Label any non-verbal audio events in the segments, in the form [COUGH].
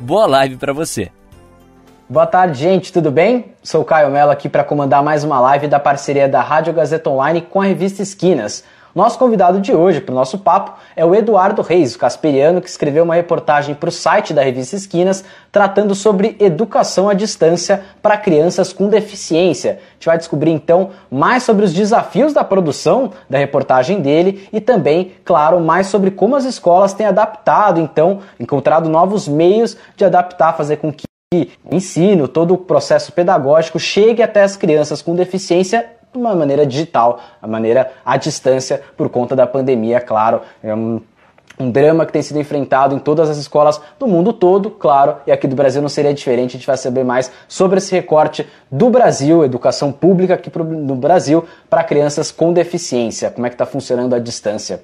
Boa live para você. Boa tarde, gente, tudo bem? Sou Caio Mello aqui para comandar mais uma live da parceria da Rádio Gazeta Online com a revista Esquinas. Nosso convidado de hoje para o nosso papo é o Eduardo Reis, o casperiano, que escreveu uma reportagem para o site da revista Esquinas tratando sobre educação à distância para crianças com deficiência. A gente vai descobrir então mais sobre os desafios da produção da reportagem dele e também, claro, mais sobre como as escolas têm adaptado, então, encontrado novos meios de adaptar, fazer com que o ensino, todo o processo pedagógico chegue até as crianças com deficiência de uma maneira digital, a maneira à distância por conta da pandemia, claro. É um, um drama que tem sido enfrentado em todas as escolas do mundo todo, claro, e aqui do Brasil não seria diferente. A gente vai saber mais sobre esse recorte do Brasil, educação pública aqui no Brasil, para crianças com deficiência. Como é que está funcionando a distância?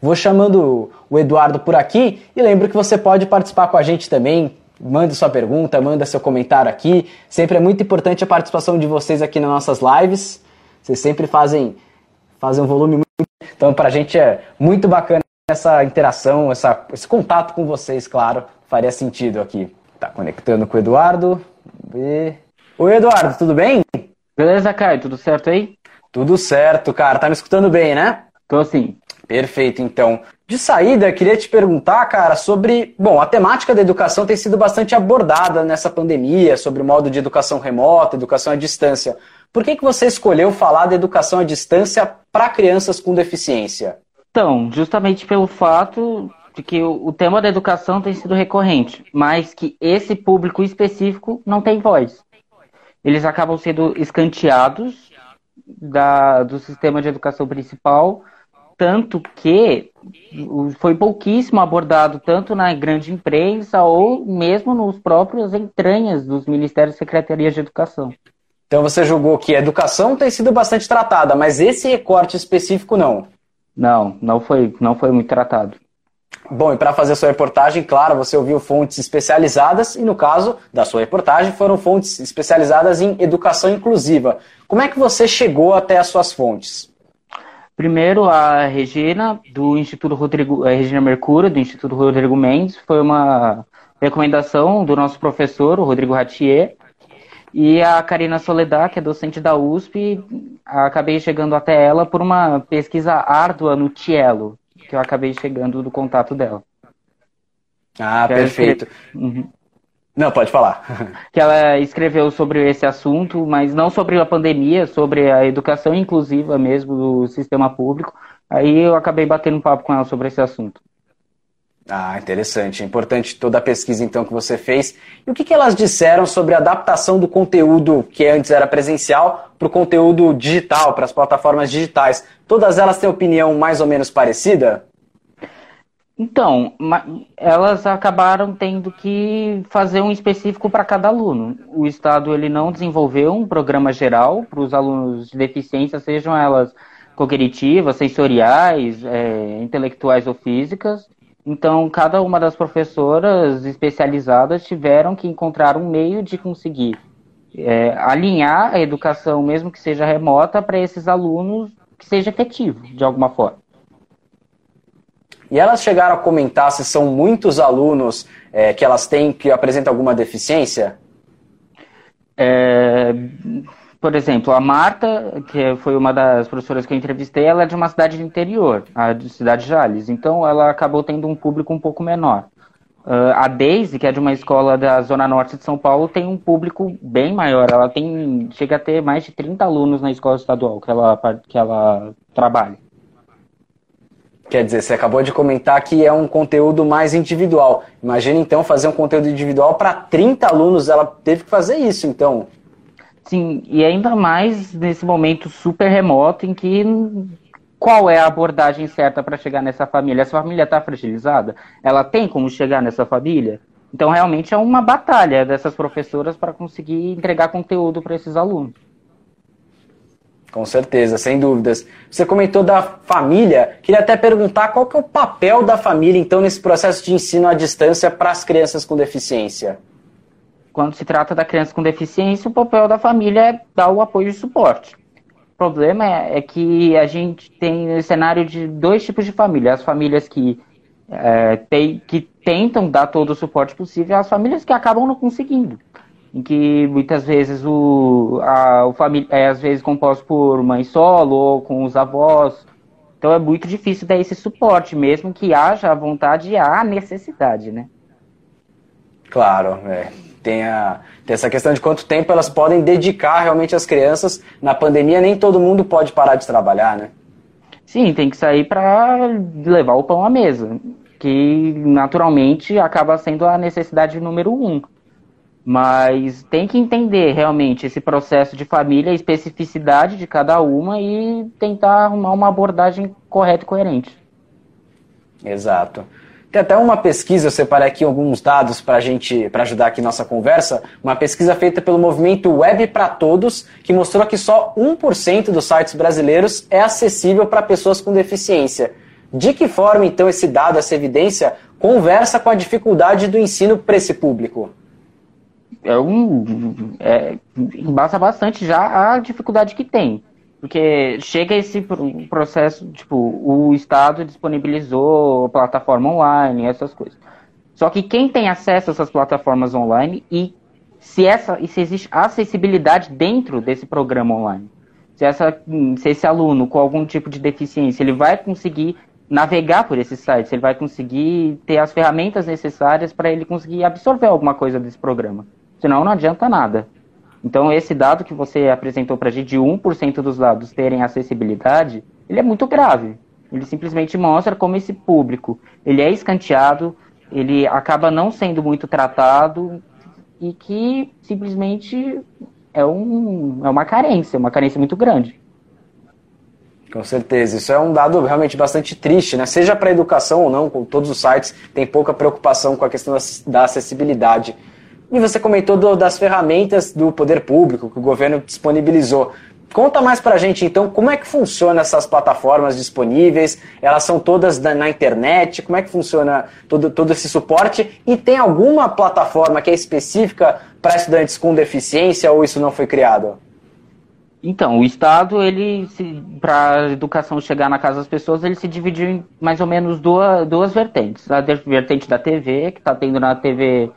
Vou chamando o Eduardo por aqui e lembro que você pode participar com a gente também, Mande sua pergunta, manda seu comentário aqui. Sempre é muito importante a participação de vocês aqui nas nossas lives. Vocês sempre fazem, fazem um volume muito. Então, para a gente é muito bacana essa interação, essa, esse contato com vocês, claro. Faria sentido aqui. Tá conectando com o Eduardo. E... Oi, Eduardo, tudo bem? Beleza, Caio, tudo certo aí? Tudo certo, cara. Tá me escutando bem, né? Tô sim. Perfeito, então. De saída, queria te perguntar, cara, sobre. Bom, a temática da educação tem sido bastante abordada nessa pandemia, sobre o modo de educação remota, educação à distância. Por que, que você escolheu falar da educação à distância para crianças com deficiência? Então, justamente pelo fato de que o tema da educação tem sido recorrente, mas que esse público específico não tem voz. Eles acabam sendo escanteados da, do sistema de educação principal tanto que foi pouquíssimo abordado tanto na grande imprensa ou mesmo nos próprios entranhas dos ministérios e secretarias de educação. Então você julgou que a educação tem sido bastante tratada, mas esse recorte específico não? Não, não foi, não foi muito tratado. Bom, e para fazer a sua reportagem, claro, você ouviu fontes especializadas e no caso da sua reportagem foram fontes especializadas em educação inclusiva. Como é que você chegou até as suas fontes? Primeiro, a Regina, do Instituto Rodrigo, a Regina Mercúrio, do Instituto Rodrigo Mendes, foi uma recomendação do nosso professor, o Rodrigo Ratier, e a Karina Soledad, que é docente da USP, acabei chegando até ela por uma pesquisa árdua no Tielo, que eu acabei chegando do contato dela. Ah, perfeito. Uhum. Não, pode falar. [LAUGHS] que ela escreveu sobre esse assunto, mas não sobre a pandemia, sobre a educação inclusiva mesmo do sistema público. Aí eu acabei batendo um papo com ela sobre esse assunto. Ah, interessante. É importante toda a pesquisa então que você fez. E o que, que elas disseram sobre a adaptação do conteúdo que antes era presencial para o conteúdo digital, para as plataformas digitais? Todas elas têm opinião mais ou menos parecida? Então, elas acabaram tendo que fazer um específico para cada aluno. O Estado ele não desenvolveu um programa geral para os alunos de deficiência, sejam elas cognitivas, sensoriais, é, intelectuais ou físicas. Então, cada uma das professoras especializadas tiveram que encontrar um meio de conseguir é, alinhar a educação, mesmo que seja remota, para esses alunos que seja efetivo, de alguma forma. E elas chegaram a comentar se são muitos alunos é, que elas têm que apresentam alguma deficiência? É, por exemplo, a Marta, que foi uma das professoras que eu entrevistei, ela é de uma cidade do interior, a cidade de Jales. Então, ela acabou tendo um público um pouco menor. Uh, a Daisy, que é de uma escola da Zona Norte de São Paulo, tem um público bem maior. Ela tem chega a ter mais de 30 alunos na escola estadual que ela, que ela trabalha. Quer dizer, você acabou de comentar que é um conteúdo mais individual. Imagina então fazer um conteúdo individual para 30 alunos, ela teve que fazer isso, então. Sim, e ainda mais nesse momento super remoto em que qual é a abordagem certa para chegar nessa família? Essa família está fragilizada? Ela tem como chegar nessa família? Então, realmente é uma batalha dessas professoras para conseguir entregar conteúdo para esses alunos. Com certeza, sem dúvidas. Você comentou da família, queria até perguntar qual que é o papel da família, então, nesse processo de ensino à distância para as crianças com deficiência? Quando se trata da criança com deficiência, o papel da família é dar o apoio e suporte. O problema é, é que a gente tem o cenário de dois tipos de família. As famílias que, é, tem, que tentam dar todo o suporte possível e as famílias que acabam não conseguindo em que muitas vezes o, a, o família é às vezes composto por mãe solo ou com os avós. Então é muito difícil dar esse suporte, mesmo que haja a vontade e a necessidade, né? Claro, é. Tem, a, tem essa questão de quanto tempo elas podem dedicar realmente às crianças. Na pandemia, nem todo mundo pode parar de trabalhar, né? Sim, tem que sair para levar o pão à mesa, que naturalmente acaba sendo a necessidade número um. Mas tem que entender realmente esse processo de família, a especificidade de cada uma e tentar arrumar uma abordagem correta e coerente. Exato. Tem até uma pesquisa, eu separei aqui alguns dados para gente, para ajudar aqui nossa conversa, uma pesquisa feita pelo movimento Web para Todos, que mostrou que só 1% dos sites brasileiros é acessível para pessoas com deficiência. De que forma, então, esse dado, essa evidência, conversa com a dificuldade do ensino para esse público? É um é, bastante já a dificuldade que tem. Porque chega esse processo, tipo, o Estado disponibilizou plataforma online, essas coisas. Só que quem tem acesso a essas plataformas online e se, essa, e se existe acessibilidade dentro desse programa online. Se, essa, se esse aluno com algum tipo de deficiência, ele vai conseguir navegar por esses sites, ele vai conseguir ter as ferramentas necessárias para ele conseguir absorver alguma coisa desse programa. Senão não adianta nada. Então esse dado que você apresentou para a gente de 1% dos dados terem acessibilidade, ele é muito grave. Ele simplesmente mostra como esse público, ele é escanteado, ele acaba não sendo muito tratado e que simplesmente é, um, é uma carência, uma carência muito grande. Com certeza, isso é um dado realmente bastante triste, né? Seja para educação ou não, com todos os sites tem pouca preocupação com a questão da acessibilidade. E você comentou do, das ferramentas do poder público que o governo disponibilizou. Conta mais pra gente então como é que funciona essas plataformas disponíveis, elas são todas na, na, internet, como é que funciona todo, todo esse suporte e tem alguma plataforma que é específica para estudantes com deficiência ou isso não foi criado? Então, o Estado, ele, para a educação chegar na casa das pessoas, ele se dividiu em mais ou menos duas, duas vertentes. A vertente da TV, que está tendo na TV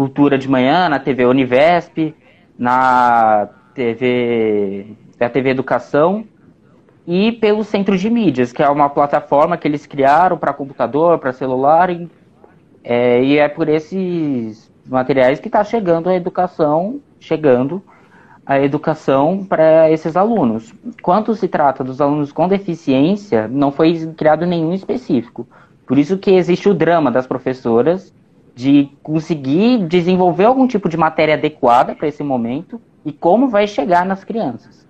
Cultura de manhã, na TV Univesp, na TV, na TV Educação e pelo Centro de Mídias, que é uma plataforma que eles criaram para computador, para celular, e é, e é por esses materiais que está chegando a educação, chegando a educação para esses alunos. Quanto se trata dos alunos com deficiência, não foi criado nenhum específico. Por isso que existe o drama das professoras de conseguir desenvolver algum tipo de matéria adequada para esse momento e como vai chegar nas crianças.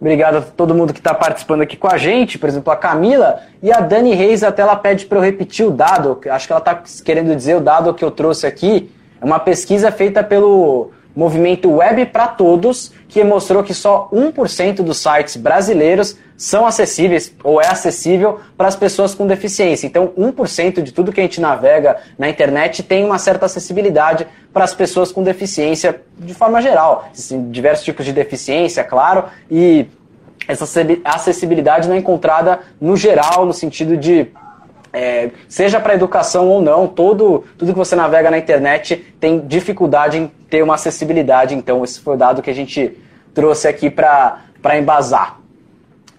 Obrigado a todo mundo que está participando aqui com a gente, por exemplo, a Camila e a Dani Reis, até ela pede para eu repetir o dado, acho que ela está querendo dizer o dado que eu trouxe aqui, é uma pesquisa feita pelo movimento Web para Todos, que mostrou que só 1% dos sites brasileiros são acessíveis ou é acessível para as pessoas com deficiência. Então, 1% de tudo que a gente navega na internet tem uma certa acessibilidade para as pessoas com deficiência de forma geral. Existem diversos tipos de deficiência, claro, e essa acessibilidade não é encontrada no geral, no sentido de é, seja para educação ou não, todo, tudo que você navega na internet tem dificuldade em ter uma acessibilidade. Então, esse foi o dado que a gente trouxe aqui para embasar.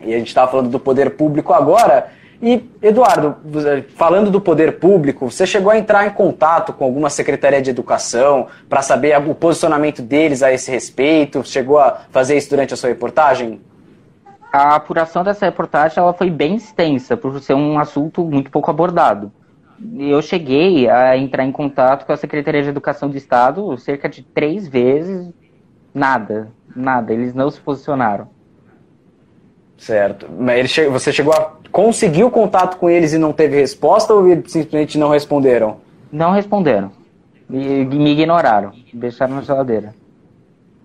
E a gente estava falando do poder público agora. E, Eduardo, falando do poder público, você chegou a entrar em contato com alguma secretaria de educação para saber o posicionamento deles a esse respeito? Chegou a fazer isso durante a sua reportagem? A apuração dessa reportagem ela foi bem extensa, por ser um assunto muito pouco abordado. Eu cheguei a entrar em contato com a Secretaria de Educação do Estado cerca de três vezes, nada, nada, eles não se posicionaram. Certo. Mas che... você chegou a conseguir o contato com eles e não teve resposta ou eles simplesmente não responderam? Não responderam. Me, me ignoraram. Deixaram na geladeira.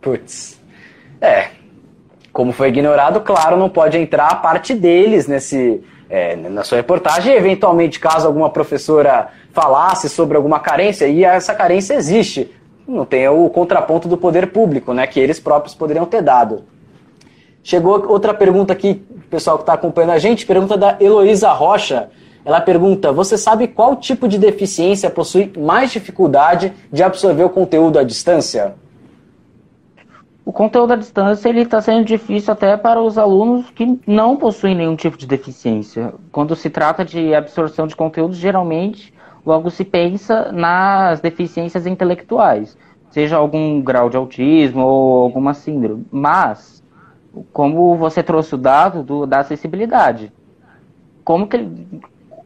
Putz. É. Como foi ignorado, claro, não pode entrar a parte deles nesse, é, na sua reportagem. Eventualmente, caso alguma professora falasse sobre alguma carência, e essa carência existe, não tem o contraponto do poder público, né, que eles próprios poderiam ter dado. Chegou outra pergunta aqui, pessoal que está acompanhando a gente, pergunta da Heloísa Rocha. Ela pergunta: Você sabe qual tipo de deficiência possui mais dificuldade de absorver o conteúdo à distância? O conteúdo à distância ele está sendo difícil até para os alunos que não possuem nenhum tipo de deficiência. Quando se trata de absorção de conteúdo, geralmente logo se pensa nas deficiências intelectuais, seja algum grau de autismo ou alguma síndrome. Mas, como você trouxe o dado do, da acessibilidade, como que,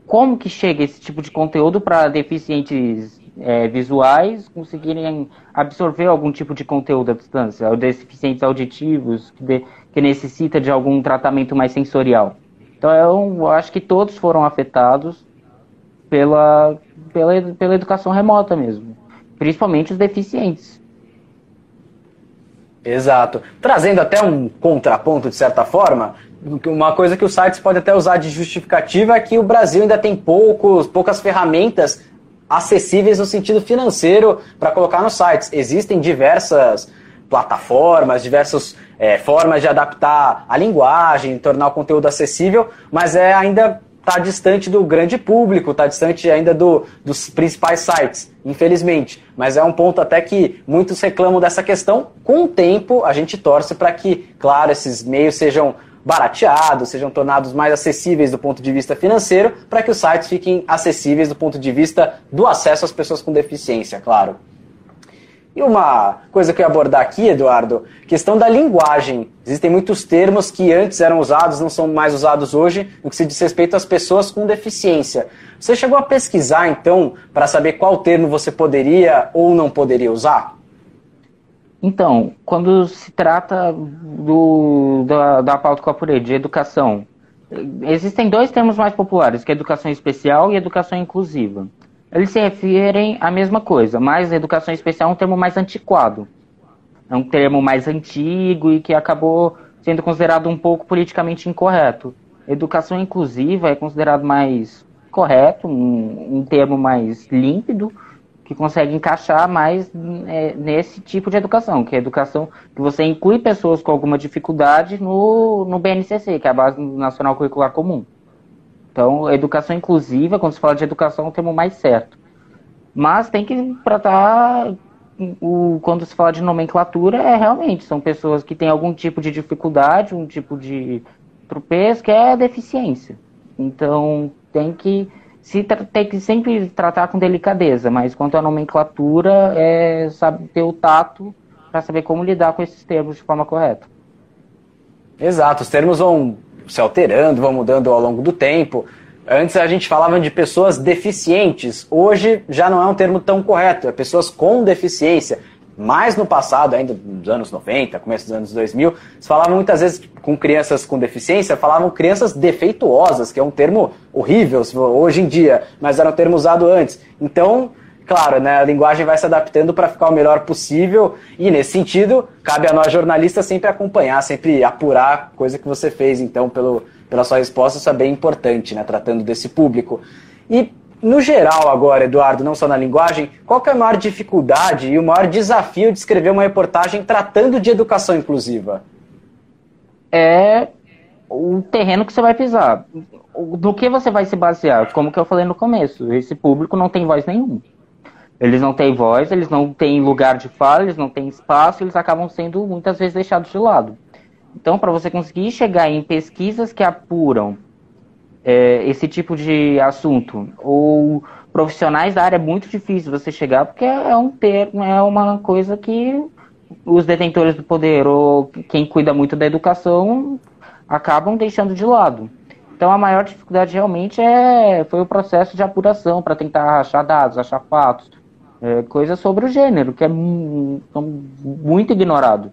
como que chega esse tipo de conteúdo para deficientes é, visuais conseguirem absorver algum tipo de conteúdo à distância, ou deficientes auditivos, que, de, que necessita de algum tratamento mais sensorial. Então eu acho que todos foram afetados pela, pela, pela educação remota mesmo, principalmente os deficientes. Exato. Trazendo até um contraponto, de certa forma, uma coisa que os sites podem até usar de justificativa é que o Brasil ainda tem poucos, poucas ferramentas acessíveis no sentido financeiro para colocar nos sites. Existem diversas plataformas, diversas é, formas de adaptar a linguagem, tornar o conteúdo acessível, mas é ainda está distante do grande público, está distante ainda do, dos principais sites, infelizmente. Mas é um ponto até que muitos reclamam dessa questão. Com o tempo, a gente torce para que, claro, esses meios sejam barateados, sejam tornados mais acessíveis do ponto de vista financeiro, para que os sites fiquem acessíveis do ponto de vista do acesso às pessoas com deficiência, claro. E uma coisa que eu ia abordar aqui, Eduardo, questão da linguagem. Existem muitos termos que antes eram usados, não são mais usados hoje, no que se diz respeito às pessoas com deficiência. Você chegou a pesquisar, então, para saber qual termo você poderia ou não poderia usar? Então, quando se trata do, da, da pauta que eu apurei, de educação, existem dois termos mais populares, que é educação especial e educação inclusiva. Eles se referem à mesma coisa, mas educação especial é um termo mais antiquado. É um termo mais antigo e que acabou sendo considerado um pouco politicamente incorreto. Educação inclusiva é considerado mais correto, um, um termo mais límpido, que consegue encaixar mais é, nesse tipo de educação, que é a educação que você inclui pessoas com alguma dificuldade no, no BNCC, que é a Base Nacional Curricular Comum. Então, educação inclusiva, quando se fala de educação, é um termo mais certo. Mas tem que tratar, o, quando se fala de nomenclatura, é realmente, são pessoas que têm algum tipo de dificuldade, um tipo de tropeço, que é deficiência. Então, tem que se tem que sempre tratar com delicadeza, mas quanto à nomenclatura, é saber ter o tato para saber como lidar com esses termos de forma correta. Exato, os termos vão se alterando, vão mudando ao longo do tempo. Antes a gente falava de pessoas deficientes, hoje já não é um termo tão correto, é pessoas com deficiência mais no passado, ainda nos anos 90, começo dos anos 2000, se falava muitas vezes com crianças com deficiência, falavam crianças defeituosas, que é um termo horrível hoje em dia, mas era um termo usado antes. Então, claro, né, a linguagem vai se adaptando para ficar o melhor possível e, nesse sentido, cabe a nós jornalistas sempre acompanhar, sempre apurar coisa que você fez, então, pelo, pela sua resposta, isso é bem importante, né, tratando desse público. E no geral agora, Eduardo, não só na linguagem, qual é a maior dificuldade e o maior desafio de escrever uma reportagem tratando de educação inclusiva? É o terreno que você vai pisar. Do que você vai se basear? Como que eu falei no começo, esse público não tem voz nenhuma. Eles não têm voz, eles não têm lugar de fala, eles não têm espaço, eles acabam sendo muitas vezes deixados de lado. Então, para você conseguir chegar em pesquisas que apuram é, esse tipo de assunto. Ou profissionais da área é muito difícil você chegar, porque é um termo, é uma coisa que os detentores do poder ou quem cuida muito da educação acabam deixando de lado. Então a maior dificuldade realmente é, foi o processo de apuração para tentar achar dados, achar fatos, é, coisas sobre o gênero, que é muito ignorado.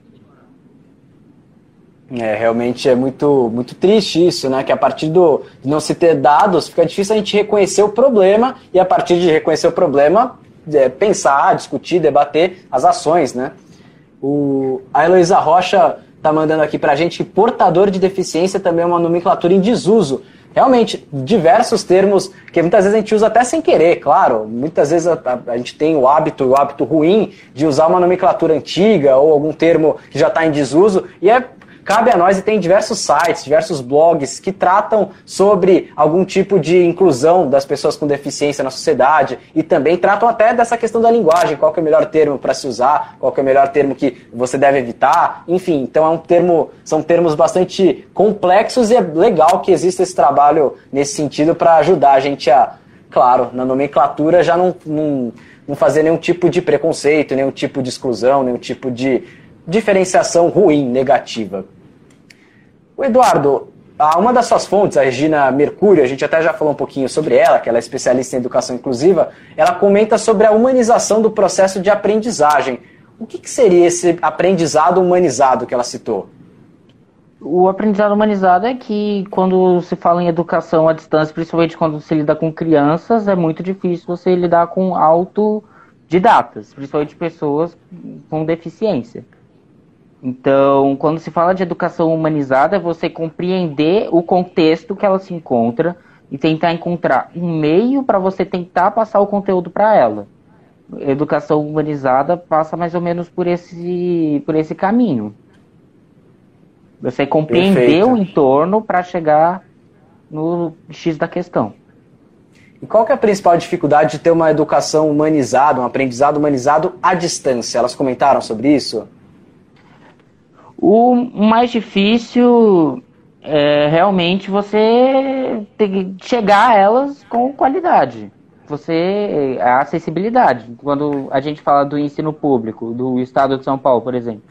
É, realmente é muito, muito triste isso, né? Que a partir do, de não se ter dados, fica difícil a gente reconhecer o problema e a partir de reconhecer o problema, é, pensar, discutir, debater as ações, né? O, a Heloísa Rocha está mandando aqui para a gente que portador de deficiência também é uma nomenclatura em desuso. Realmente, diversos termos que muitas vezes a gente usa até sem querer, claro. Muitas vezes a, a, a gente tem o hábito, o hábito ruim de usar uma nomenclatura antiga ou algum termo que já está em desuso, e é Cabe a nós e tem diversos sites, diversos blogs que tratam sobre algum tipo de inclusão das pessoas com deficiência na sociedade e também tratam até dessa questão da linguagem, qual é o melhor termo para se usar, qual é o melhor termo que você deve evitar, enfim, então é um termo, são termos bastante complexos e é legal que exista esse trabalho nesse sentido para ajudar a gente a, claro, na nomenclatura já não, não, não fazer nenhum tipo de preconceito, nenhum tipo de exclusão, nenhum tipo de diferenciação ruim, negativa. O Eduardo, uma das suas fontes, a Regina Mercúrio, a gente até já falou um pouquinho sobre ela, que ela é especialista em educação inclusiva, ela comenta sobre a humanização do processo de aprendizagem. O que, que seria esse aprendizado humanizado que ela citou? O aprendizado humanizado é que quando se fala em educação à distância, principalmente quando se lida com crianças, é muito difícil você lidar com autodidatas, principalmente pessoas com deficiência. Então, quando se fala de educação humanizada, é você compreender o contexto que ela se encontra e tentar encontrar um meio para você tentar passar o conteúdo para ela. Educação humanizada passa mais ou menos por esse, por esse caminho. Você compreender Perfeito. o entorno para chegar no X da questão. E qual que é a principal dificuldade de ter uma educação humanizada, um aprendizado humanizado à distância? Elas comentaram sobre isso? O mais difícil é realmente você ter, chegar a elas com qualidade. Você a acessibilidade. Quando a gente fala do ensino público, do estado de São Paulo, por exemplo,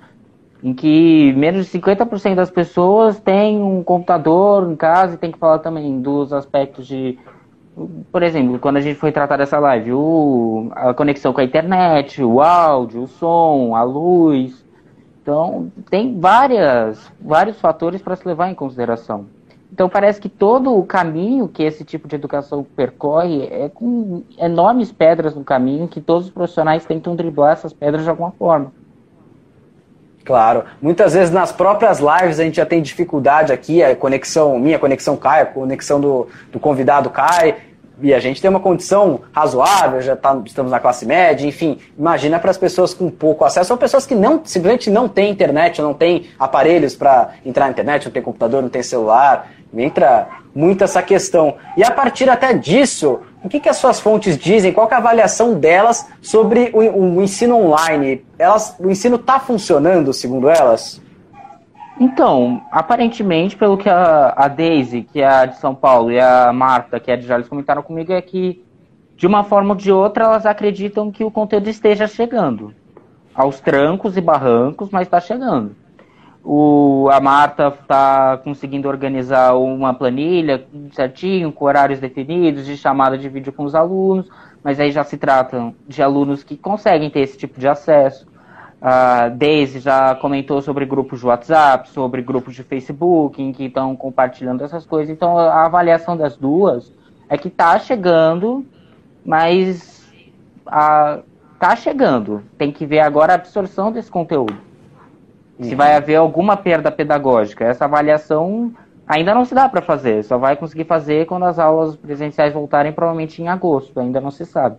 em que menos de 50% das pessoas têm um computador em casa e tem que falar também dos aspectos de por exemplo, quando a gente foi tratar dessa live, o, a conexão com a internet, o áudio, o som, a luz, então, tem várias, vários fatores para se levar em consideração. Então, parece que todo o caminho que esse tipo de educação percorre é com enormes pedras no caminho que todos os profissionais tentam driblar essas pedras de alguma forma. Claro. Muitas vezes nas próprias lives a gente já tem dificuldade aqui, a conexão, minha conexão cai, a conexão do, do convidado cai, e a gente tem uma condição razoável, já tá, estamos na classe média, enfim, imagina para as pessoas com pouco acesso, ou pessoas que não simplesmente não têm internet, não têm aparelhos para entrar na internet, não tem computador, não tem celular, entra muito essa questão. E a partir até disso, o que, que as suas fontes dizem? Qual é a avaliação delas sobre o, o ensino online? Elas, o ensino está funcionando, segundo elas? Então, aparentemente, pelo que a, a Daisy, que é a de São Paulo, e a Marta, que é de Jales, comentaram comigo, é que, de uma forma ou de outra, elas acreditam que o conteúdo esteja chegando. Aos trancos e barrancos, mas está chegando. O, a Marta está conseguindo organizar uma planilha certinho, com horários definidos, de chamada de vídeo com os alunos, mas aí já se tratam de alunos que conseguem ter esse tipo de acesso. A Daisy já comentou sobre grupos de WhatsApp, sobre grupos de Facebook, em que estão compartilhando essas coisas. Então, a avaliação das duas é que está chegando, mas está chegando. Tem que ver agora a absorção desse conteúdo. Uhum. Se vai haver alguma perda pedagógica. Essa avaliação ainda não se dá para fazer. Só vai conseguir fazer quando as aulas presenciais voltarem, provavelmente em agosto. Ainda não se sabe.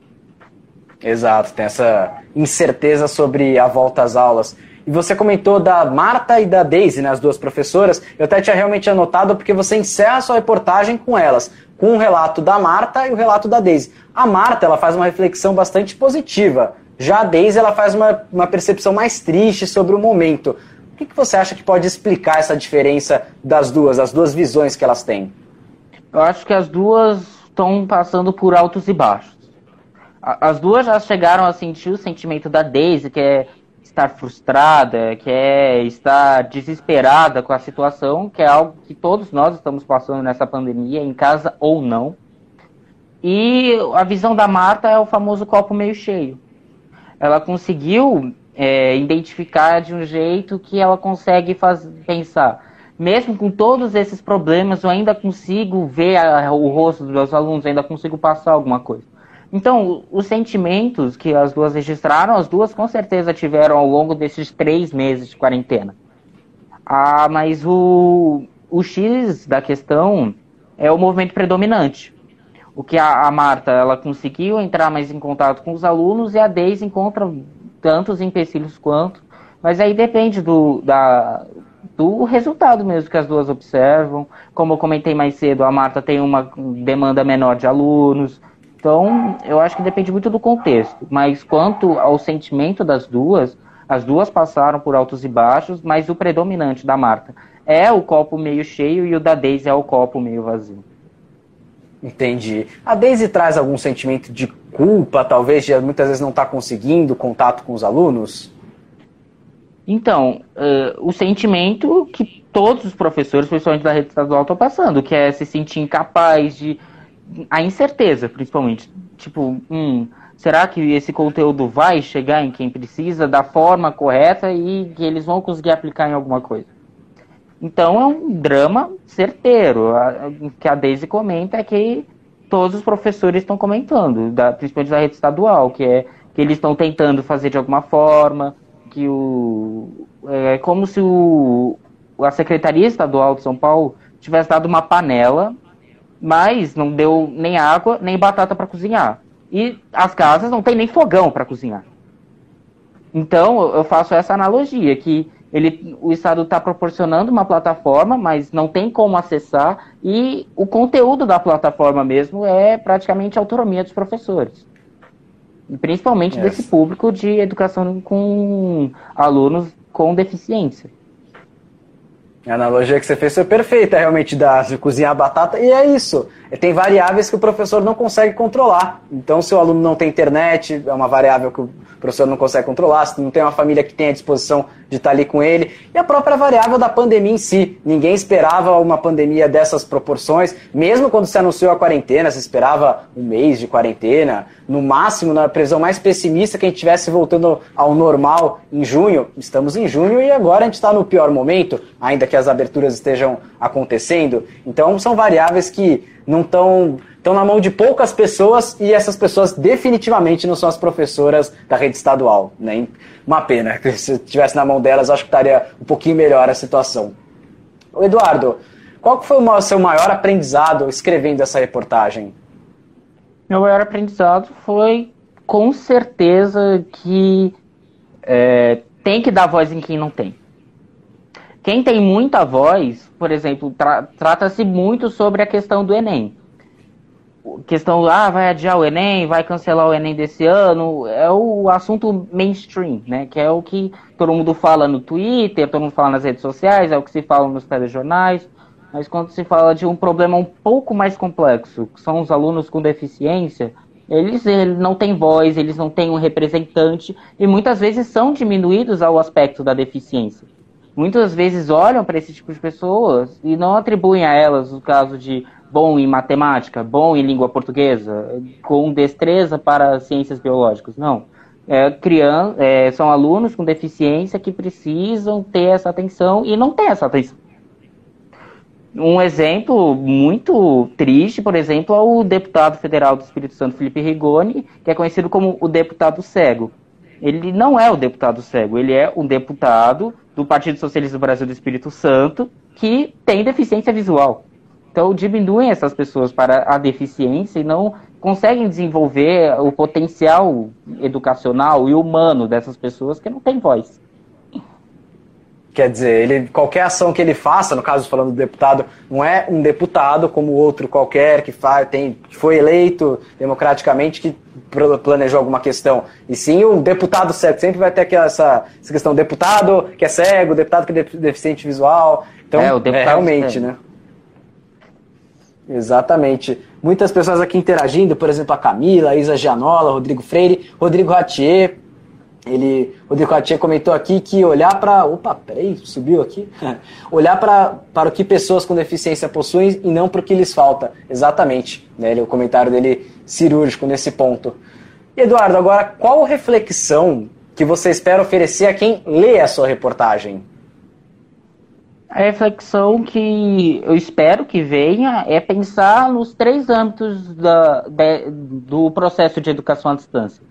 Exato, tem essa incerteza sobre a volta às aulas. E você comentou da Marta e da Daisy, né, as duas professoras. Eu até tinha realmente anotado porque você encerra a sua reportagem com elas, com o relato da Marta e o relato da Daisy. A Marta ela faz uma reflexão bastante positiva. Já a Daisy ela faz uma, uma percepção mais triste sobre o momento. O que, que você acha que pode explicar essa diferença das duas, as duas visões que elas têm? Eu acho que as duas estão passando por altos e baixos. As duas já chegaram a sentir o sentimento da Daisy, que é estar frustrada, que é estar desesperada com a situação, que é algo que todos nós estamos passando nessa pandemia, em casa ou não. E a visão da Marta é o famoso copo meio cheio. Ela conseguiu é, identificar de um jeito que ela consegue faz, pensar. mesmo com todos esses problemas, eu ainda consigo ver a, o rosto dos meus alunos, ainda consigo passar alguma coisa. Então, os sentimentos que as duas registraram, as duas com certeza tiveram ao longo desses três meses de quarentena. Ah, mas o, o X da questão é o movimento predominante. O que a, a Marta ela conseguiu entrar mais em contato com os alunos e a Deise encontra tantos empecilhos quanto, mas aí depende do, da, do resultado mesmo que as duas observam. Como eu comentei mais cedo, a Marta tem uma demanda menor de alunos. Então, eu acho que depende muito do contexto. Mas quanto ao sentimento das duas, as duas passaram por altos e baixos, mas o predominante da Marta é o copo meio cheio e o da Daisy é o copo meio vazio. Entendi. A Daisy traz algum sentimento de culpa, talvez, de muitas vezes não estar tá conseguindo contato com os alunos? Então, uh, o sentimento que todos os professores, principalmente da rede estadual, estão passando, que é se sentir incapaz de. A incerteza, principalmente. Tipo, hum, será que esse conteúdo vai chegar em quem precisa da forma correta e que eles vão conseguir aplicar em alguma coisa? Então é um drama certeiro. O que a Daisy comenta é que todos os professores estão comentando, da, principalmente da rede estadual, que é que eles estão tentando fazer de alguma forma, que o é como se o, a Secretaria Estadual de São Paulo tivesse dado uma panela, mas não deu nem água nem batata para cozinhar. E as casas não tem nem fogão para cozinhar. Então eu faço essa analogia que ele, o Estado está proporcionando uma plataforma, mas não tem como acessar, e o conteúdo da plataforma mesmo é praticamente autonomia dos professores principalmente yes. desse público de educação com alunos com deficiência. A analogia que você fez foi perfeita, realmente, da, cozinhar batata, e é isso. Tem variáveis que o professor não consegue controlar. Então, se o aluno não tem internet, é uma variável que o professor não consegue controlar, se não tem uma família que tem disposição de estar ali com ele, e a própria variável da pandemia em si. Ninguém esperava uma pandemia dessas proporções, mesmo quando se anunciou a quarentena, se esperava um mês de quarentena, no máximo, na previsão mais pessimista, que a gente estivesse voltando ao normal em junho. Estamos em junho e agora a gente está no pior momento, ainda que as aberturas estejam acontecendo. Então, são variáveis que não estão estão na mão de poucas pessoas e essas pessoas definitivamente não são as professoras da rede estadual. Né? Uma pena, [LAUGHS] se tivesse na mão delas, acho que estaria um pouquinho melhor a situação. Eduardo, qual foi o seu maior aprendizado escrevendo essa reportagem? Meu maior aprendizado foi, com certeza, que é, tem que dar voz em quem não tem. Quem tem muita voz, por exemplo, tra trata-se muito sobre a questão do Enem questão, ah, vai adiar o Enem, vai cancelar o Enem desse ano, é o assunto mainstream, né? Que é o que todo mundo fala no Twitter, todo mundo fala nas redes sociais, é o que se fala nos telejornais. Mas quando se fala de um problema um pouco mais complexo, que são os alunos com deficiência, eles, eles não têm voz, eles não têm um representante e muitas vezes são diminuídos ao aspecto da deficiência. Muitas vezes olham para esse tipo de pessoas e não atribuem a elas o caso de bom em matemática, bom em língua portuguesa, com destreza para ciências biológicas. Não. É, criança, é, são alunos com deficiência que precisam ter essa atenção e não tem essa atenção. Um exemplo muito triste, por exemplo, é o deputado federal do Espírito Santo, Felipe Rigoni, que é conhecido como o deputado cego. Ele não é o deputado cego, ele é um deputado do Partido Socialista do Brasil do Espírito Santo que tem deficiência visual. Então diminuem essas pessoas para a deficiência e não conseguem desenvolver o potencial educacional e humano dessas pessoas que não têm voz. Quer dizer, ele, qualquer ação que ele faça, no caso falando do deputado, não é um deputado como outro qualquer que, faz, tem, que foi eleito democraticamente que planejou alguma questão. E sim o deputado cego. Sempre vai ter essa, essa questão: deputado que é cego, deputado que é deficiente visual. Então, é, o deputado é realmente, né? Exatamente. Muitas pessoas aqui interagindo, por exemplo, a Camila, a Isa Gianola, Rodrigo Freire, Rodrigo Ratier. Ele, Rodrigo Ratier comentou aqui que olhar para. Opa, peraí, subiu aqui. [LAUGHS] olhar pra, para o que pessoas com deficiência possuem e não para o que lhes falta. Exatamente. Né? O comentário dele cirúrgico nesse ponto. Eduardo, agora qual reflexão que você espera oferecer a quem lê a sua reportagem? A reflexão que eu espero que venha é pensar nos três âmbitos da, de, do processo de educação à distância,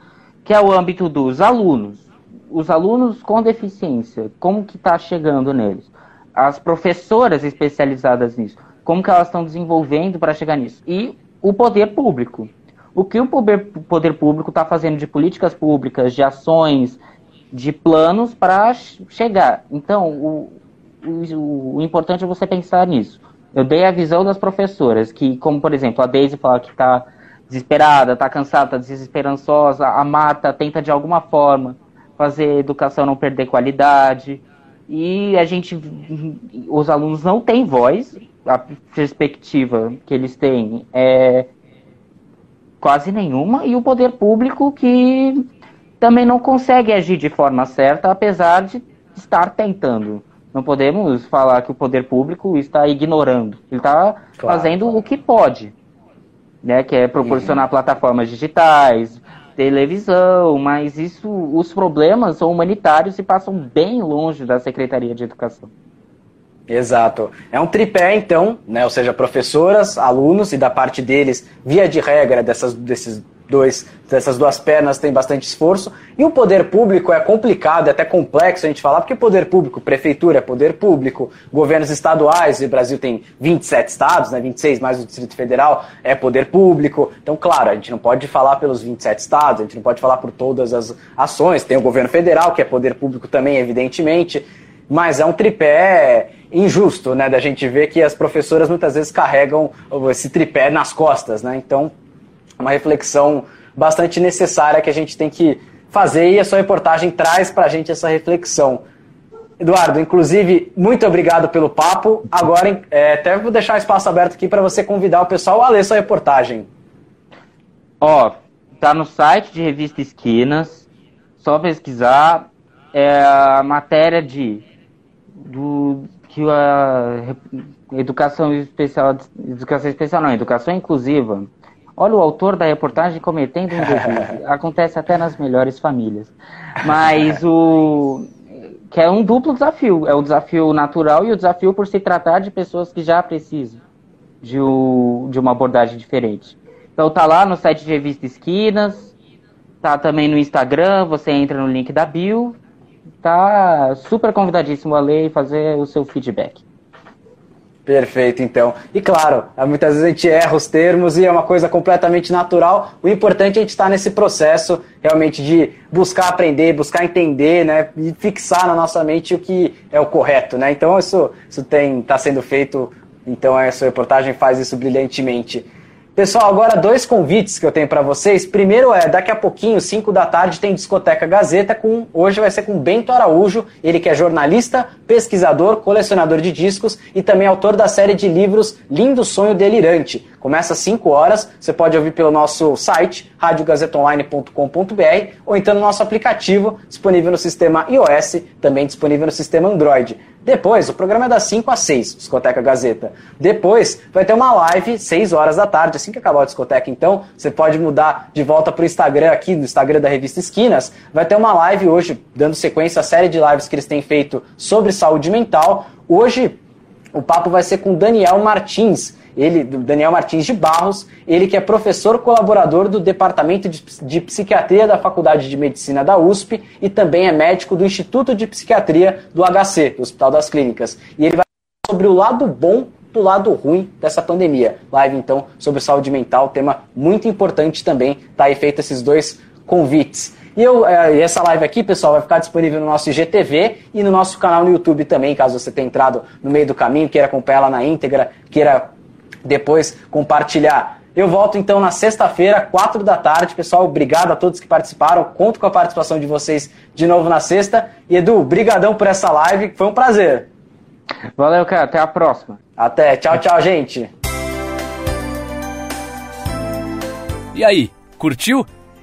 que é o âmbito dos alunos, os alunos com deficiência, como que está chegando neles, as professoras especializadas nisso, como que elas estão desenvolvendo para chegar nisso, e o poder público. O que o poder, poder público está fazendo de políticas públicas, de ações, de planos para chegar. Então, o, o, o, importante é você pensar nisso. Eu dei a visão das professoras, que, como por exemplo, a Daisy fala que está desesperada, está cansada, está desesperançosa, a Marta tenta de alguma forma fazer a educação não perder qualidade. E a gente, os alunos não têm voz, a perspectiva que eles têm é quase nenhuma, e o poder público que também não consegue agir de forma certa, apesar de estar tentando. Não podemos falar que o poder público está ignorando. Ele está claro, fazendo claro. o que pode, né? Que é proporcionar uhum. plataformas digitais, televisão, mas isso, os problemas são humanitários e passam bem longe da Secretaria de Educação. Exato. É um tripé, então, né? Ou seja, professoras, alunos, e da parte deles, via de regra, dessas, desses dois, dessas duas pernas tem bastante esforço. E o poder público é complicado, é até complexo a gente falar, porque poder público, prefeitura é poder público, governos estaduais, e o Brasil tem 27 estados, né, 26 mais o Distrito Federal, é poder público. Então, claro, a gente não pode falar pelos 27 estados, a gente não pode falar por todas as ações. Tem o governo federal, que é poder público também, evidentemente mas é um tripé injusto, né, da gente ver que as professoras muitas vezes carregam esse tripé nas costas, né? Então, uma reflexão bastante necessária que a gente tem que fazer e a sua reportagem traz para a gente essa reflexão. Eduardo, inclusive, muito obrigado pelo papo. Agora, é, até vou deixar espaço aberto aqui para você convidar o pessoal a ler sua reportagem. Ó, tá no site de Revista Esquinas, só pesquisar é a matéria de do que a educação especial, educação especial não, educação inclusiva. Olha o autor da reportagem cometendo um delito. [LAUGHS] Acontece até nas melhores famílias. Mas o que é um duplo desafio, é o desafio natural e o desafio por se tratar de pessoas que já precisam de, o, de uma abordagem diferente. Então tá lá no site de Revista Esquinas, tá também no Instagram, você entra no link da bio tá super convidadíssimo a ler e fazer o seu feedback. Perfeito, então. E claro, muitas vezes a gente erra os termos e é uma coisa completamente natural. O importante é a gente estar nesse processo realmente de buscar aprender, buscar entender, né? E fixar na nossa mente o que é o correto, né? Então isso, isso está sendo feito, então a sua reportagem faz isso brilhantemente. Pessoal, agora dois convites que eu tenho para vocês. Primeiro é, daqui a pouquinho, 5 da tarde, tem Discoteca Gazeta com hoje vai ser com Bento Araújo, ele que é jornalista, pesquisador, colecionador de discos e também autor da série de livros Lindo Sonho Delirante. Começa às 5 horas, você pode ouvir pelo nosso site, radiogazetaonline.com.br ou então no nosso aplicativo, disponível no sistema iOS, também disponível no sistema Android. Depois, o programa é das 5 às 6, Discoteca Gazeta. Depois, vai ter uma live, 6 horas da tarde, assim que acabar a discoteca. Então, você pode mudar de volta para o Instagram aqui, no Instagram da revista Esquinas. Vai ter uma live hoje, dando sequência à série de lives que eles têm feito sobre saúde mental. Hoje, o papo vai ser com Daniel Martins ele, Daniel Martins de Barros, ele que é professor colaborador do Departamento de, Psiquiatria da Faculdade de Medicina da USP e também é médico do Instituto de Psiquiatria do HC, do Hospital das Clínicas. E ele vai falar sobre o lado bom do lado ruim dessa pandemia. Live, então, sobre saúde mental, tema muito importante também. Tá aí feito esses dois convites. E eu, é, essa live aqui, pessoal, vai ficar disponível no nosso IGTV e no nosso canal no YouTube também, caso você tenha entrado no meio do caminho, queira acompanhar ela na íntegra, queira depois compartilhar. Eu volto então na sexta-feira, quatro da tarde. Pessoal, obrigado a todos que participaram. Conto com a participação de vocês de novo na sexta. E Edu, brigadão por essa live, foi um prazer. Valeu, cara. Até a próxima. Até. Tchau, tchau, gente. E aí, curtiu?